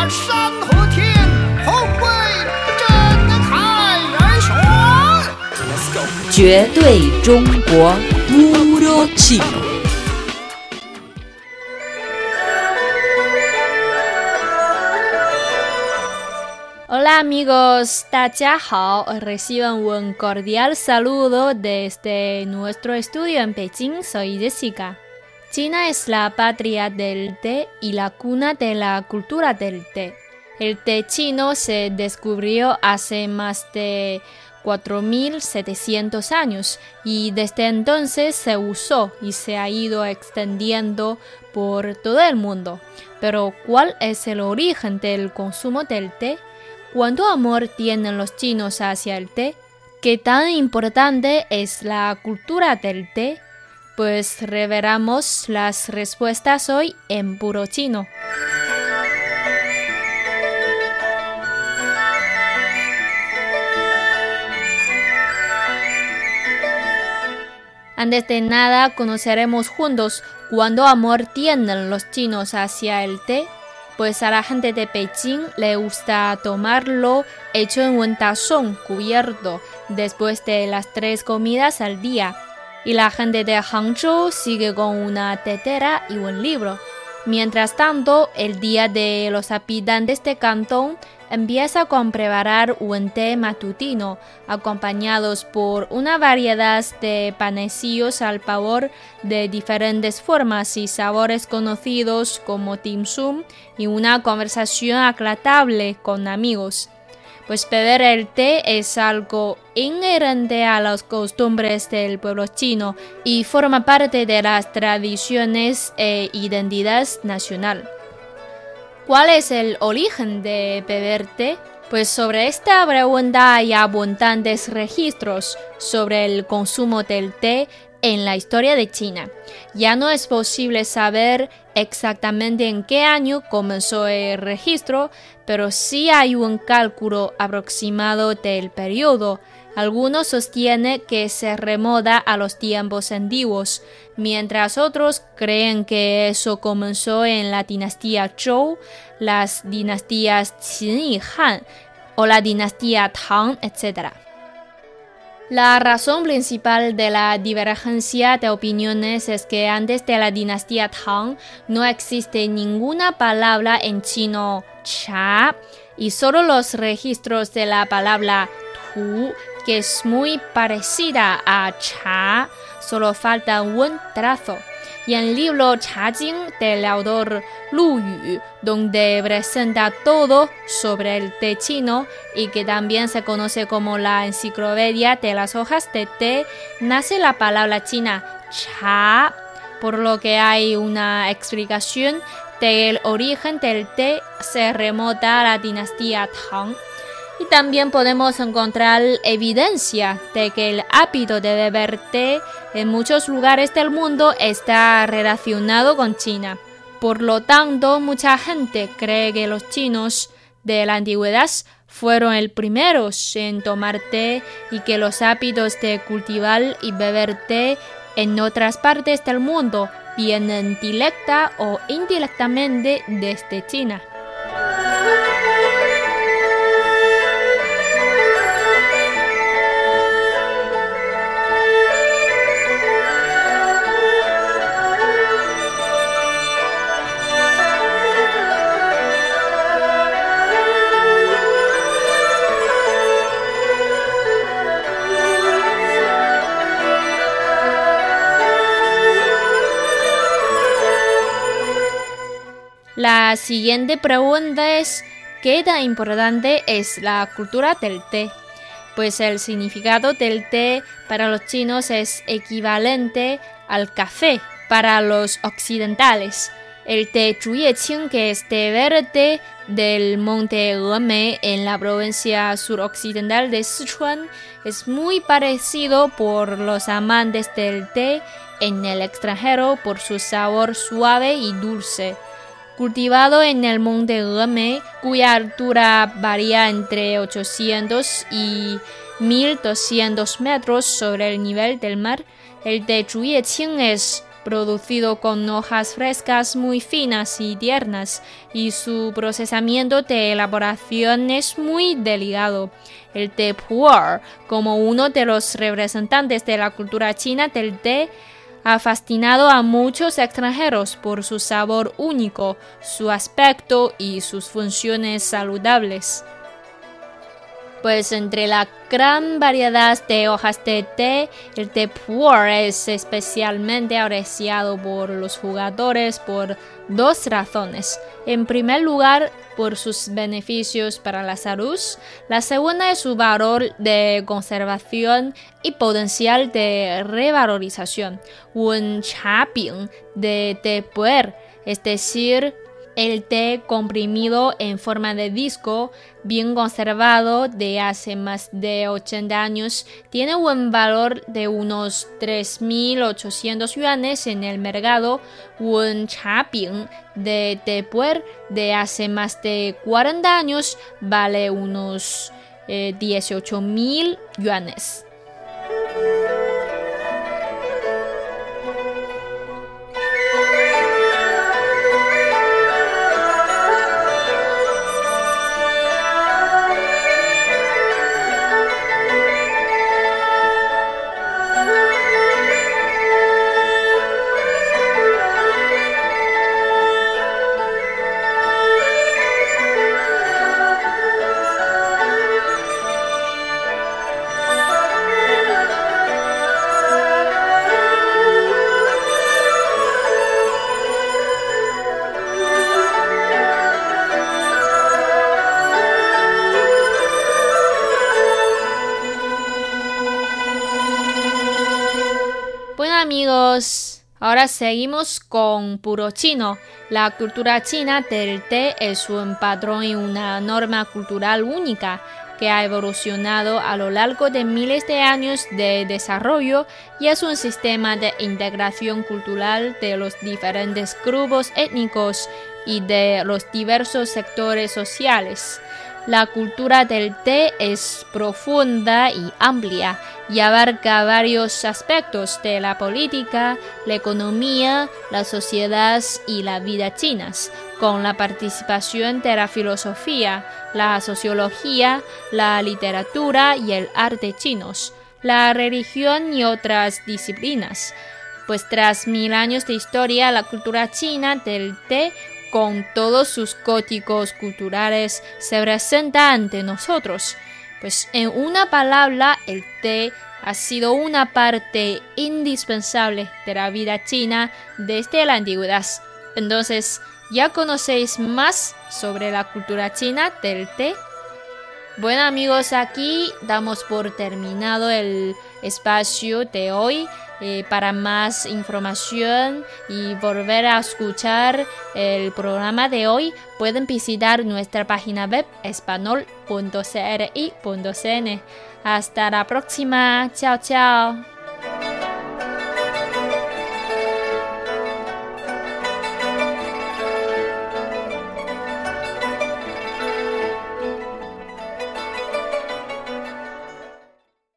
把山和天同为真开而选。绝对中国 Puro Chino。 Hola amigos, 大家好, reciban un cordial saludo desde nuestro estudio en Beijing. Soy Jessica. China es la patria del té y la cuna de la cultura del té. El té chino se descubrió hace más de 4.700 años y desde entonces se usó y se ha ido extendiendo por todo el mundo. Pero ¿cuál es el origen del consumo del té? ¿Cuánto amor tienen los chinos hacia el té? ¿Qué tan importante es la cultura del té? Pues revelamos las respuestas hoy en puro chino. Antes de nada, conoceremos juntos cuánto amor tienen los chinos hacia el té pues a la gente de Beijing le gusta tomarlo hecho en un tazón cubierto después de las tres comidas al día. Y la gente de Hangzhou sigue con una tetera y un libro. Mientras tanto, el día de los habitantes de Cantón empieza con preparar un té matutino, acompañados por una variedad de panecillos al pavor de diferentes formas y sabores conocidos como dim sum y una conversación aclatable con amigos. Pues beber el té es algo inherente a las costumbres del pueblo chino y forma parte de las tradiciones e identidad nacional. ¿Cuál es el origen de beber té? Pues sobre esta pregunta hay abundantes registros sobre el consumo del té en la historia de China. Ya no es posible saber exactamente en qué año comenzó el registro, pero sí hay un cálculo aproximado del periodo. Algunos sostienen que se remoda a los tiempos antiguos, mientras otros creen que eso comenzó en la dinastía Zhou, las dinastías Qin y Han, o la dinastía Tang, etc. La razón principal de la divergencia de opiniones es que antes de la dinastía Tang no existe ninguna palabra en chino cha y solo los registros de la palabra tu, que es muy parecida a cha, solo falta un trazo. Y en el libro Cha Jing del autor Lu Yu, donde presenta todo sobre el té chino y que también se conoce como la enciclopedia de las hojas de té, nace la palabra china cha, por lo que hay una explicación del origen del té se remota a la dinastía Tang. Y también podemos encontrar evidencia de que el hábito de beber té en muchos lugares del mundo está relacionado con China. Por lo tanto, mucha gente cree que los chinos de la antigüedad fueron el primeros en tomar té y que los hábitos de cultivar y beber té en otras partes del mundo vienen directa o indirectamente desde China. La siguiente pregunta es, ¿qué tan importante es la cultura del té? Pues el significado del té para los chinos es equivalente al café para los occidentales. El té Zhuyeqing, que es té verde del monte Emei en la provincia suroccidental de Sichuan, es muy parecido por los amantes del té en el extranjero por su sabor suave y dulce cultivado en el monte Emei, cuya altura varía entre 800 y 1200 metros sobre el nivel del mar. El de Zhuyeqing es producido con hojas frescas muy finas y tiernas, y su procesamiento de elaboración es muy delicado. El té pu'er, como uno de los representantes de la cultura china del té, ha fascinado a muchos extranjeros por su sabor único, su aspecto y sus funciones saludables. Pues entre la gran variedad de hojas de té, el té pu'er es especialmente apreciado por los jugadores por dos razones. En primer lugar, por sus beneficios para la salud. La segunda es su valor de conservación y potencial de revalorización. Un chaping de té pu'er, es decir, el té comprimido en forma de disco, bien conservado de hace más de 80 años, tiene un valor de unos 3.800 yuanes en el mercado. Un chaping de té puer de hace más de 40 años vale unos eh, 18.000 yuanes. Amigos, ahora seguimos con puro chino. La cultura china del té es un patrón y una norma cultural única que ha evolucionado a lo largo de miles de años de desarrollo y es un sistema de integración cultural de los diferentes grupos étnicos y de los diversos sectores sociales. La cultura del té es profunda y amplia y abarca varios aspectos de la política, la economía, la sociedad y la vida chinas, con la participación de la filosofía, la sociología, la literatura y el arte chinos, la religión y otras disciplinas. Pues tras mil años de historia, la cultura china del té con todos sus códigos culturales, se presenta ante nosotros. Pues en una palabra, el té ha sido una parte indispensable de la vida china desde la antigüedad. Entonces, ¿ya conocéis más sobre la cultura china del té? Bueno amigos, aquí damos por terminado el espacio de hoy. Eh, para más información y volver a escuchar el programa de hoy, pueden visitar nuestra página web espanol.cri.cn. Hasta la próxima. Chao, chao.